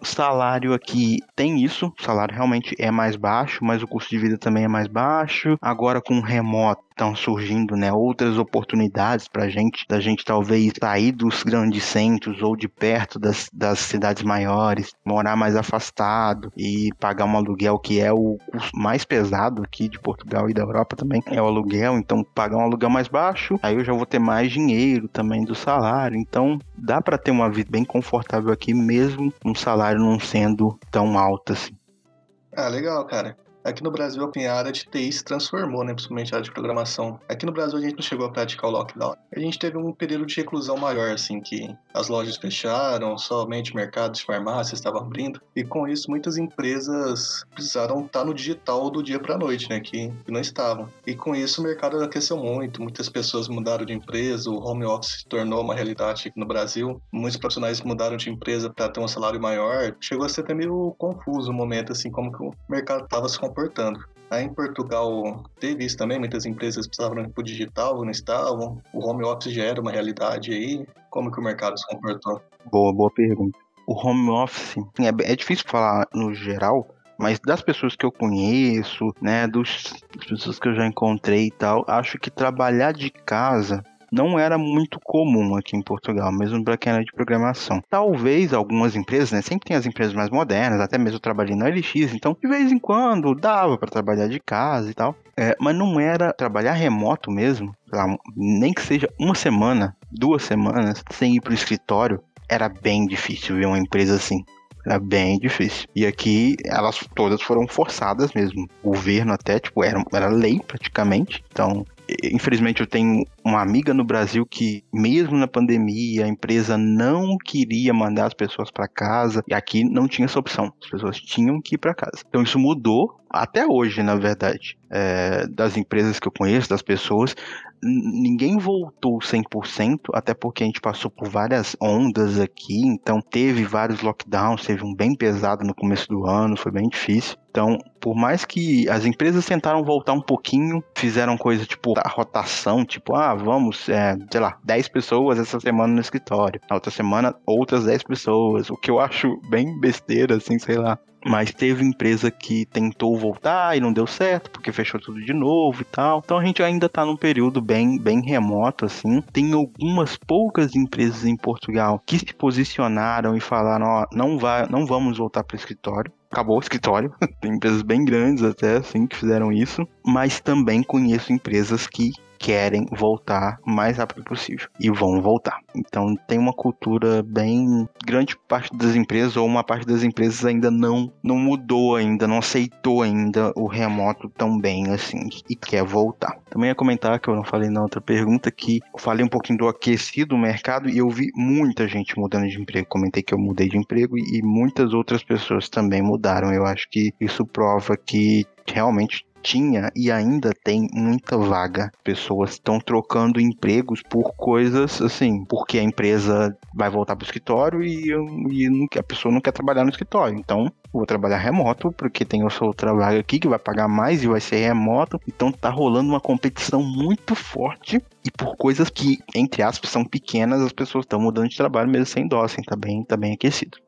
salário aqui tem isso, o salário realmente é mais baixo, mas o custo de vida também é mais baixo. Agora com remoto estão surgindo, né, outras oportunidades para gente, da gente talvez sair dos grandes centros ou de perto das, das cidades maiores, morar mais afastado e pagar um aluguel que é o custo mais pesado aqui de Portugal e da Europa também, é o aluguel, então pagar um aluguel mais baixo, aí eu já vou ter mais dinheiro também do salário, então dá para ter uma vida bem confortável aqui mesmo um salário não sendo tão alto assim. Ah, legal, cara. Aqui no Brasil, a área de TI se transformou, né? Principalmente a área de programação. Aqui no Brasil, a gente não chegou a praticar o lockdown. A gente teve um período de reclusão maior, assim, que as lojas fecharam, somente mercados farmácias estavam abrindo. E com isso, muitas empresas precisaram estar no digital do dia para noite, né? Que, que não estavam. E com isso, o mercado aqueceu muito. Muitas pessoas mudaram de empresa, o home office se tornou uma realidade aqui no Brasil. Muitos profissionais mudaram de empresa para ter um salário maior. Chegou a ser até meio confuso o momento, assim, como que o mercado estava se comportando. Aí em Portugal teve isso também, muitas empresas precisavam ir para o digital, não estavam. O home office já era uma realidade aí. Como que o mercado se comportou? Boa, boa pergunta. O home office, é, é difícil falar no geral, mas das pessoas que eu conheço, né, dos, das pessoas que eu já encontrei e tal, acho que trabalhar de casa não era muito comum aqui em Portugal, mesmo para quem era de programação. Talvez algumas empresas, né, sempre tem as empresas mais modernas, até mesmo eu trabalhei na LX, então de vez em quando dava para trabalhar de casa e tal. É, mas não era trabalhar remoto mesmo, lá, nem que seja uma semana, duas semanas, sem ir para o escritório, era bem difícil ver uma empresa assim. Era bem difícil. E aqui elas todas foram forçadas mesmo. O governo até, tipo, era, era lei praticamente. Então, infelizmente eu tenho uma amiga no Brasil que, mesmo na pandemia, a empresa não queria mandar as pessoas para casa e aqui não tinha essa opção. As pessoas tinham que ir para casa. Então isso mudou até hoje, na verdade, é, das empresas que eu conheço, das pessoas, ninguém voltou 100%, até porque a gente passou por várias ondas aqui, então teve vários lockdowns, teve um bem pesado no começo do ano, foi bem difícil. Então, por mais que as empresas tentaram voltar um pouquinho, fizeram coisa tipo a rotação, tipo, ah, vamos, é, sei lá, 10 pessoas essa semana no escritório, na outra semana outras 10 pessoas, o que eu acho bem besteira, assim, sei lá. Mas teve empresa que tentou voltar e não deu certo, porque fechou tudo de novo e tal. Então a gente ainda tá num período bem, bem remoto, assim. Tem algumas poucas empresas em Portugal que se posicionaram e falaram, ó, não, vai, não vamos voltar para o escritório acabou o escritório. *laughs* Tem empresas bem grandes até, assim, que fizeram isso. Mas também conheço empresas que querem voltar o mais rápido possível e vão voltar. Então tem uma cultura bem grande parte das empresas ou uma parte das empresas ainda não não mudou ainda, não aceitou ainda o remoto tão bem assim e quer voltar. Também ia comentar que eu não falei na outra pergunta que eu falei um pouquinho do aquecido mercado e eu vi muita gente mudando de emprego. Comentei que eu mudei de emprego e muitas outras pessoas também mudaram. Eu acho que isso prova que realmente tinha e ainda tem muita vaga. Pessoas estão trocando empregos por coisas assim, porque a empresa vai voltar para o escritório e, e a pessoa não quer trabalhar no escritório. Então, vou trabalhar remoto, porque tem essa outra vaga aqui que vai pagar mais e vai ser remoto. Então tá rolando uma competição muito forte e por coisas que, entre aspas, são pequenas, as pessoas estão mudando de trabalho mesmo sem dó, assim, tá bem, tá bem aquecido.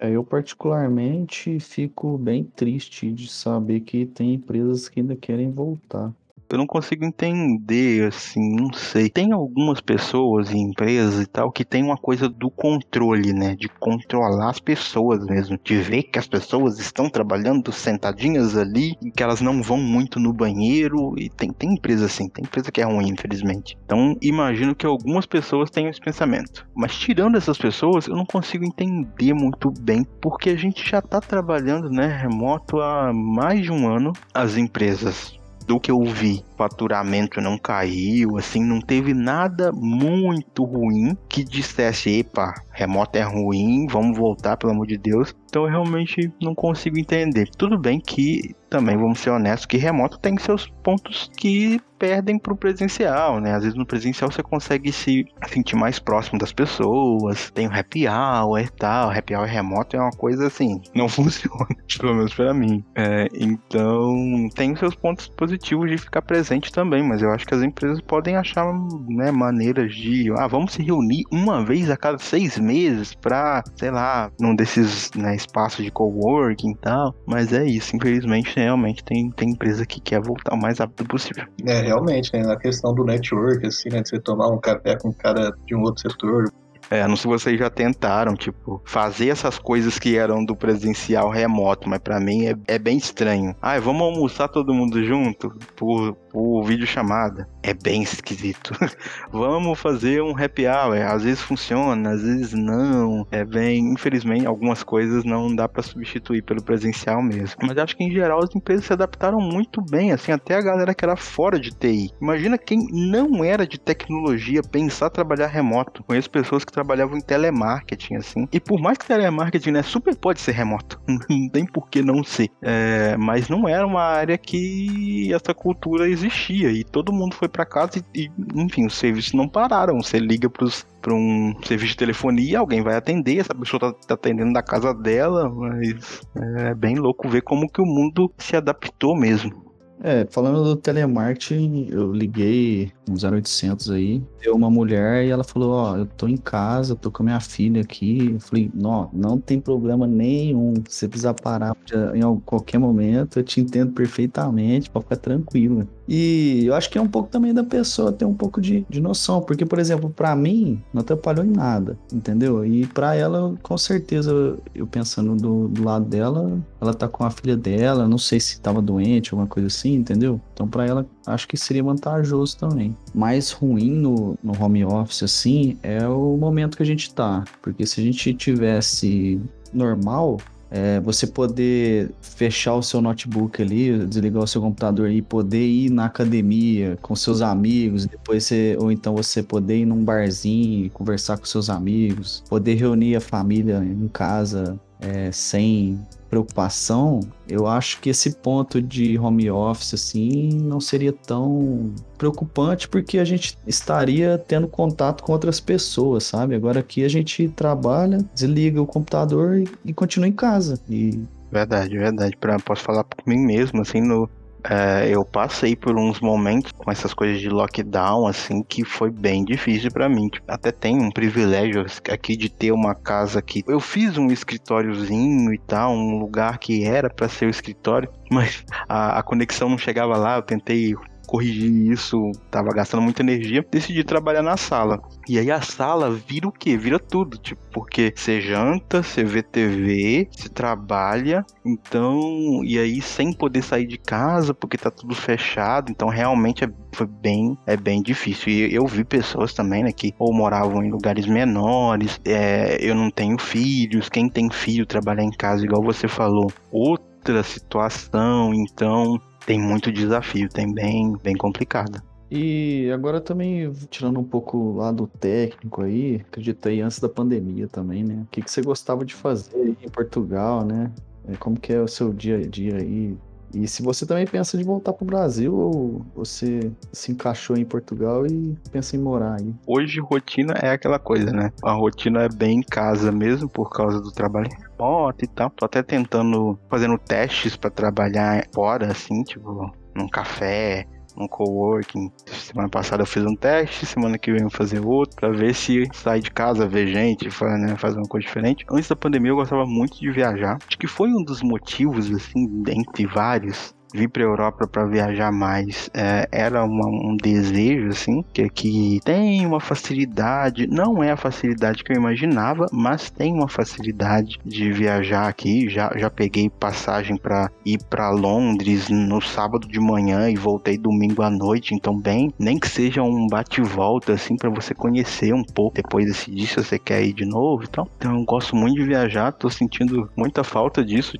É, eu particularmente fico bem triste de saber que tem empresas que ainda querem voltar. Eu não consigo entender, assim, não sei. Tem algumas pessoas e empresas e tal que tem uma coisa do controle, né? De controlar as pessoas mesmo. De ver que as pessoas estão trabalhando sentadinhas ali e que elas não vão muito no banheiro. E tem, tem empresa assim, tem empresa que é ruim, infelizmente. Então, imagino que algumas pessoas tenham esse pensamento. Mas tirando essas pessoas, eu não consigo entender muito bem, porque a gente já tá trabalhando, né, remoto há mais de um ano. As empresas do que eu vi, faturamento não caiu, assim, não teve nada muito ruim que dissesse, epa, remoto é ruim, vamos voltar, pelo amor de Deus. Então eu realmente não consigo entender. Tudo bem que também vamos ser honestos que remoto tem seus pontos que perdem pro presencial, né? Às vezes no presencial você consegue se sentir mais próximo das pessoas, tem o happy hour e tal, happy hour remoto é uma coisa assim, *laughs* não funciona, pelo menos para mim. É, então tem seus pontos positivos de ficar presente também, mas eu acho que as empresas podem achar né, maneiras de, ah, vamos se reunir uma vez a cada seis meses para, sei lá, num desses né, espaços de coworking e tal, mas é isso, infelizmente realmente tem, tem empresa que quer voltar o mais rápido possível. É, realmente, né? Na questão do network, assim, né? De você tomar um café com um cara de um outro setor, é, não sei se vocês já tentaram, tipo, fazer essas coisas que eram do presencial remoto, mas para mim é, é, bem estranho. Ah, vamos almoçar todo mundo junto por, por videochamada. É bem esquisito. *laughs* vamos fazer um happy hour. Às vezes funciona, às vezes não. É bem, infelizmente, algumas coisas não dá para substituir pelo presencial mesmo. Mas acho que em geral as empresas se adaptaram muito bem, assim, até a galera que era fora de TI. Imagina quem não era de tecnologia pensar trabalhar remoto. Conheço pessoas que trabalhavam em telemarketing, assim. E por mais que telemarketing, né, super pode ser remoto. *laughs* não tem por que não ser. É, mas não era uma área que essa cultura existia. E todo mundo foi para casa e, e, enfim, os serviços não pararam. Você liga para um serviço de telefonia, alguém vai atender, essa pessoa tá, tá, atendendo da casa dela, mas é bem louco ver como que o mundo se adaptou mesmo. É, falando do telemarketing, eu liguei um 0800 aí, deu uma mulher e ela falou, ó, oh, eu tô em casa, tô com a minha filha aqui. Eu falei, não, não tem problema nenhum, você precisar parar em qualquer momento, eu te entendo perfeitamente, pode ficar tranquilo. E eu acho que é um pouco também da pessoa ter um pouco de, de noção, porque, por exemplo, para mim, não atrapalhou em nada, entendeu? E para ela, com certeza, eu pensando do, do, lado dela, ela tá com a filha dela, não sei se tava doente, alguma coisa assim, entendeu? Então, para ela, acho que seria vantajoso também. Mais ruim no, no home office, assim, é o momento que a gente tá, porque se a gente tivesse normal, é, você poder fechar o seu notebook ali, desligar o seu computador e poder ir na academia com seus amigos, depois você, ou então você poder ir num barzinho e conversar com seus amigos, poder reunir a família em casa é, sem preocupação, eu acho que esse ponto de home office assim não seria tão preocupante porque a gente estaria tendo contato com outras pessoas, sabe? Agora aqui a gente trabalha, desliga o computador e, e continua em casa. E Verdade, verdade. Pra, posso falar por mim mesmo, assim, no, é, eu passei por uns momentos com essas coisas de lockdown, assim, que foi bem difícil para mim. Tipo, até tenho um privilégio aqui de ter uma casa aqui. Eu fiz um escritóriozinho e tal, um lugar que era para ser o escritório, *laughs* mas a, a conexão não chegava lá. Eu tentei corrigir isso, tava gastando muita energia, decidi trabalhar na sala. E aí a sala vira o quê? Vira tudo, tipo, porque você janta, você vê TV, você trabalha, então, e aí sem poder sair de casa, porque tá tudo fechado, então realmente é, foi bem, é bem difícil. E eu vi pessoas também, né, que ou moravam em lugares menores, é, eu não tenho filhos, quem tem filho trabalhar em casa, igual você falou, outra situação, então tem muito desafio, tem bem, bem complicado. E agora também, tirando um pouco o lado técnico aí, acreditei antes da pandemia também, né? O que, que você gostava de fazer em Portugal, né? É, como que é o seu dia a dia aí? E se você também pensa de voltar para o Brasil ou você se encaixou em Portugal e pensa em morar aí? Hoje rotina é aquela coisa, né? A rotina é bem em casa mesmo por causa do trabalho remoto e tal. Tô até tentando fazendo testes para trabalhar fora assim, tipo, num café, um coworking. Semana passada eu fiz um teste, semana que vem eu vou fazer outro, pra ver se sai de casa, ver gente, né, fazer uma coisa diferente. Antes da pandemia eu gostava muito de viajar. Acho que foi um dos motivos, assim, entre vários, vir para a Europa para viajar mais é, era uma, um desejo assim que aqui tem uma facilidade não é a facilidade que eu imaginava mas tem uma facilidade de viajar aqui. Já, já peguei passagem para ir para Londres no sábado de manhã e voltei domingo à noite então bem nem que seja um bate volta assim para você conhecer um pouco depois decidir se você quer ir de novo então então eu gosto muito de viajar tô sentindo muita falta disso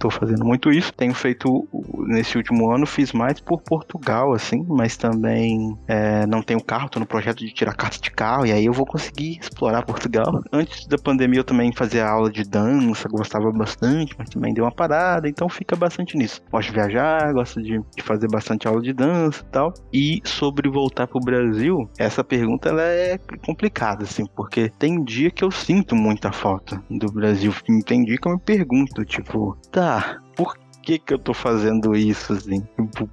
tô fazendo muito isso. Tenho feito nesse último ano fiz mais por Portugal, assim, mas também é, não tenho carro, tô no projeto de tirar carta de carro, e aí eu vou conseguir explorar Portugal. Antes da pandemia eu também fazia aula de dança, gostava bastante, mas também deu uma parada, então fica bastante nisso. Gosto de viajar, gosto de, de fazer bastante aula de dança e tal. E sobre voltar pro Brasil, essa pergunta ela é complicada, assim, porque tem dia que eu sinto muita falta do Brasil. Tem dia que eu me pergunto, tipo, tá, que que eu tô fazendo isso, assim?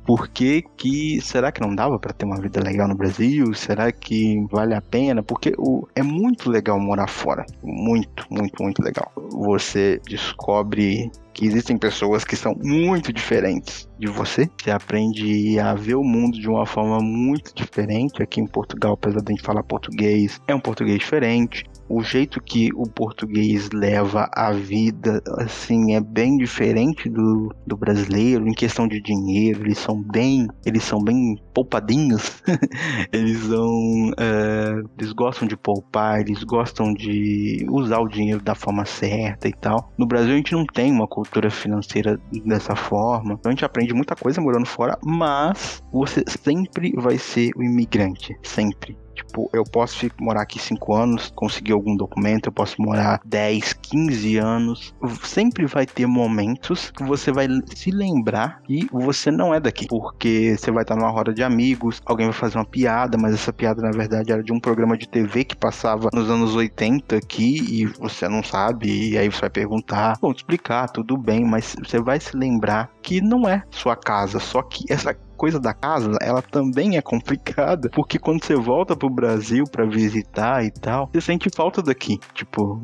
Por que que... Será que não dava para ter uma vida legal no Brasil? Será que vale a pena? Porque o, é muito legal morar fora. Muito, muito, muito legal. Você descobre que existem pessoas que são muito diferentes de você. Você aprende a ver o mundo de uma forma muito diferente. Aqui em Portugal, apesar de a gente falar português, é um português diferente o jeito que o português leva a vida, assim, é bem diferente do, do brasileiro em questão de dinheiro. Eles são bem, eles são bem poupadinhos. *laughs* eles são, é, eles gostam de poupar, eles gostam de usar o dinheiro da forma certa e tal. No Brasil a gente não tem uma cultura financeira dessa forma. Então a gente aprende muita coisa morando fora, mas você sempre vai ser o imigrante, sempre. Tipo, eu posso morar aqui 5 anos, conseguir algum documento, eu posso morar 10, 15 anos. Sempre vai ter momentos que você vai se lembrar que você não é daqui. Porque você vai estar numa roda de amigos, alguém vai fazer uma piada, mas essa piada na verdade era de um programa de TV que passava nos anos 80 aqui e você não sabe. E aí você vai perguntar, vou explicar, tudo bem, mas você vai se lembrar que não é sua casa, só que essa coisa da casa, ela também é complicada, porque quando você volta pro Brasil para visitar e tal, você sente falta daqui. Tipo,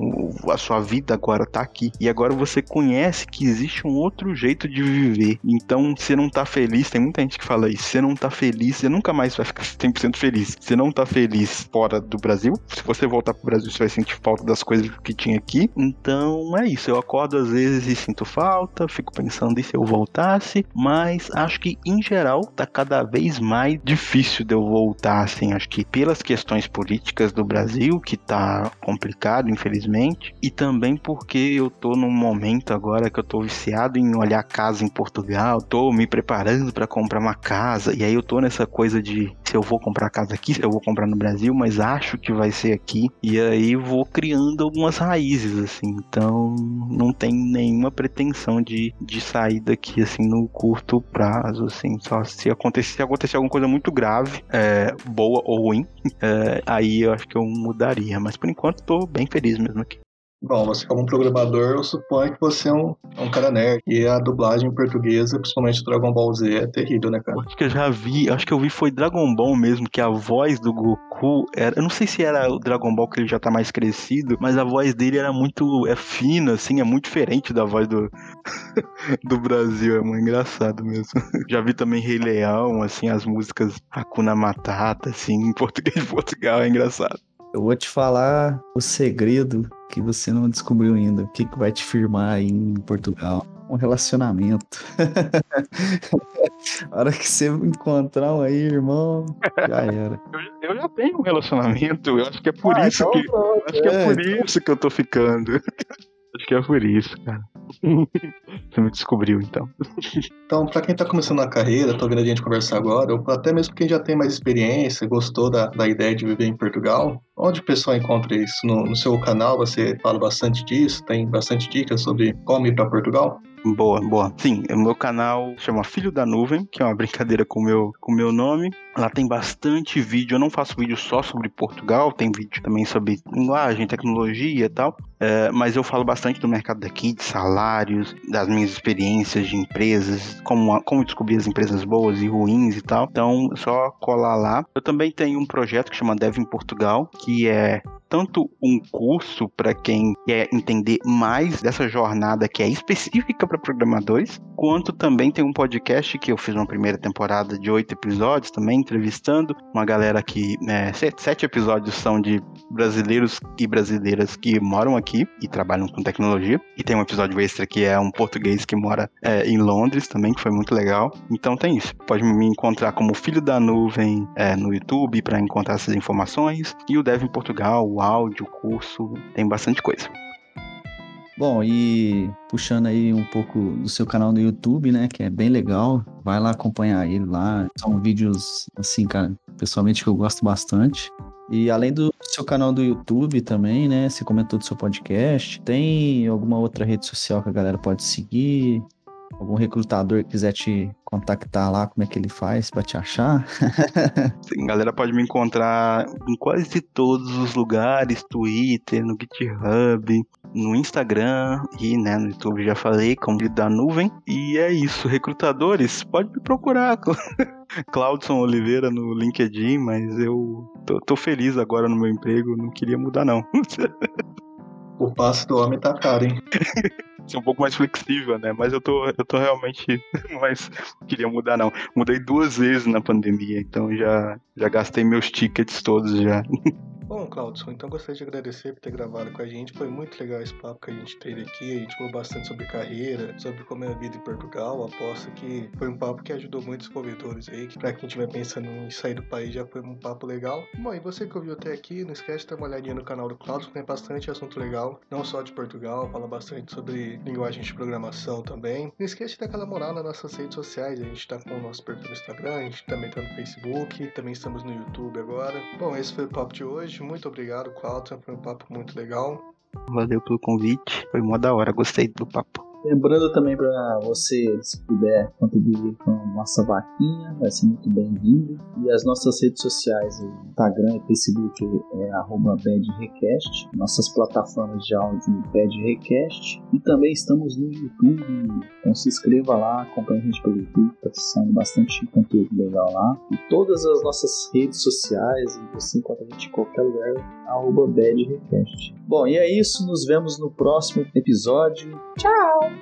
a sua vida agora tá aqui. E agora você conhece que existe um outro jeito de viver. Então, você não tá feliz, tem muita gente que fala isso, você não tá feliz, você nunca mais vai ficar *laughs* 100% feliz. Você não tá feliz fora do Brasil. Se você voltar pro Brasil, você vai sentir falta das coisas que tinha aqui. Então, é isso. Eu acordo às vezes e sinto falta, fico pensando, e se eu voltar voltasse, mas acho que em geral tá cada vez mais difícil de eu voltar, assim, acho que pelas questões políticas do Brasil, que tá complicado, infelizmente, e também porque eu tô num momento agora que eu tô viciado em olhar casa em Portugal, tô me preparando para comprar uma casa, e aí eu tô nessa coisa de se eu vou comprar casa aqui, se eu vou comprar no Brasil, mas acho que vai ser aqui, e aí vou criando algumas raízes, assim, então não tem nenhuma pretensão de, de sair daqui, assim, no curto prazo, assim, só se acontecer, se acontecer alguma coisa muito grave, é, boa ou ruim, é, aí eu acho que eu mudaria, mas por enquanto tô bem feliz mesmo aqui. Bom, você como programador, eu suponho que você é um, é um cara nerd. E a dublagem portuguesa, principalmente Dragon Ball Z, é terrível, né, cara? Acho que eu já vi, acho que eu vi foi Dragon Ball mesmo, que a voz do Goku era. Eu não sei se era o Dragon Ball que ele já tá mais crescido, mas a voz dele era muito. é fina, assim, é muito diferente da voz do, *laughs* do Brasil. É muito engraçado mesmo. *laughs* Já vi também Rei Leão, assim, as músicas Hakuna Matata, assim, em português de Portugal, é engraçado. Eu vou te falar o segredo que você não descobriu ainda. O que, que vai te firmar aí em Portugal? Um relacionamento. *laughs* A hora que você encontrar um aí, irmão, já era. *laughs* Eu, eu já tenho um relacionamento. Eu acho que é por ah, isso então que. Pronto, acho é. que é por isso que eu tô ficando. *laughs* Acho que é por isso, cara. *laughs* Você me descobriu, então. Então, pra quem tá começando a carreira, tô vendo a gente conversar agora, ou até mesmo quem já tem mais experiência, gostou da, da ideia de viver em Portugal, onde o pessoal encontra isso? No, no seu canal você fala bastante disso, tem bastante dicas sobre como ir pra Portugal? Boa, boa. Sim, o meu canal chama Filho da Nuvem, que é uma brincadeira com meu, o com meu nome. Lá tem bastante vídeo. Eu não faço vídeo só sobre Portugal, tem vídeo também sobre linguagem, tecnologia e tal. É, mas eu falo bastante do mercado daqui, de salários, das minhas experiências de empresas, como, como descobrir as empresas boas e ruins e tal. Então, só colar lá. Eu também tenho um projeto que chama Dev em Portugal, que é tanto um curso para quem quer entender mais dessa jornada que é específica para programadores, quanto também tem um podcast que eu fiz uma primeira temporada de oito episódios também, entrevistando uma galera que é, sete episódios são de brasileiros e brasileiras que moram aqui e trabalham com tecnologia. E tem um episódio extra que é um português que mora é, em Londres também, que foi muito legal. Então tem isso. Pode me encontrar como Filho da Nuvem é, no YouTube para encontrar essas informações. E o Dev em Portugal, o áudio, o curso, tem bastante coisa. Bom, e puxando aí um pouco do seu canal no YouTube, né, que é bem legal, vai lá acompanhar ele lá. São vídeos, assim, cara, pessoalmente que eu gosto bastante. E além do seu canal do YouTube também, né, você comentou do seu podcast, tem alguma outra rede social que a galera pode seguir? Algum recrutador quiser te contactar lá, como é que ele faz para te achar? *laughs* Sim, galera pode me encontrar em quase todos os lugares, Twitter, no GitHub, no Instagram e né, no YouTube já falei, como da nuvem. E é isso, recrutadores, pode me procurar. *laughs* Claudson Oliveira no LinkedIn, mas eu tô, tô feliz agora no meu emprego, não queria mudar não. *laughs* o passo do homem tá caro, hein? *laughs* ser um pouco mais flexível, né? Mas eu tô, eu tô realmente. *laughs* Mas queria mudar, não. Mudei duas vezes na pandemia, então já, já gastei meus tickets todos já. *laughs* Bom, Claudson, então gostaria de agradecer por ter gravado com a gente. Foi muito legal esse papo que a gente teve aqui. A gente falou bastante sobre carreira, sobre como é a vida em Portugal. Aposto que foi um papo que ajudou muitos desenvolvedores aí. Que pra quem estiver pensando em sair do país, já foi um papo legal. Bom, e você que ouviu até aqui, não esquece de dar uma olhadinha no canal do Claudson, tem bastante assunto legal. Não só de Portugal, fala bastante sobre linguagem de programação também. Não esquece de dar aquela moral nas nossas redes sociais. A gente tá com o nosso perfil no Instagram, a gente também tá no Facebook, também estamos no YouTube agora. Bom, esse foi o papo de hoje muito obrigado, Cláudio. Foi um papo muito legal. Valeu pelo convite. Foi mó da hora. Gostei do papo. Lembrando também para você, se puder contribuir com a nossa vaquinha, vai ser muito bem-vindo. E as nossas redes sociais, Instagram e Facebook é @badrecast, nossas plataformas de áudio badrecast e também estamos no YouTube. Então se inscreva lá, acompanhe a gente pelo YouTube, tá saindo bastante conteúdo legal lá. E todas as nossas redes sociais, você encontra a gente em qualquer lugar, badrecast. Bom, e é isso, nos vemos no próximo episódio. Tchau!